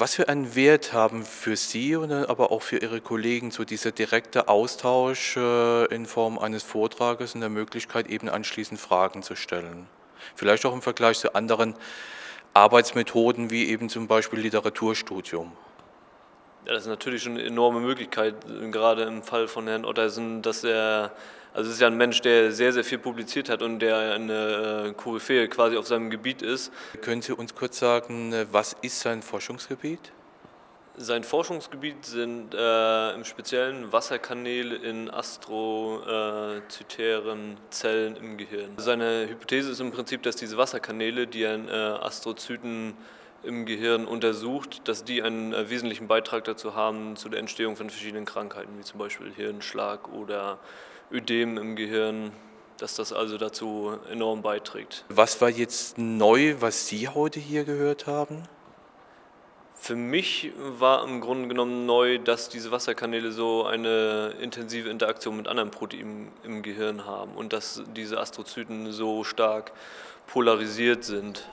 Was für einen Wert haben für Sie und aber auch für Ihre Kollegen so dieser direkte Austausch äh, in Form eines Vortrages und der Möglichkeit, eben anschließend Fragen zu stellen? Vielleicht auch im Vergleich zu anderen Arbeitsmethoden wie eben zum Beispiel Literaturstudium. Das ist natürlich schon eine enorme Möglichkeit, gerade im Fall von Herrn Ottersen, dass er, also es ist ja ein Mensch, der sehr, sehr viel publiziert hat und der eine äh, Koryphäe quasi auf seinem Gebiet ist. Können Sie uns kurz sagen, was ist sein Forschungsgebiet? Sein Forschungsgebiet sind äh, im Speziellen Wasserkanäle in astrozytären Zellen im Gehirn. Seine Hypothese ist im Prinzip, dass diese Wasserkanäle, die an äh, Astrozyten im Gehirn untersucht, dass die einen äh, wesentlichen Beitrag dazu haben, zu der Entstehung von verschiedenen Krankheiten, wie zum Beispiel Hirnschlag oder Ödem im Gehirn, dass das also dazu enorm beiträgt. Was war jetzt neu, was Sie heute hier gehört haben? Für mich war im Grunde genommen neu, dass diese Wasserkanäle so eine intensive Interaktion mit anderen Proteinen im Gehirn haben und dass diese Astrozyten so stark polarisiert sind.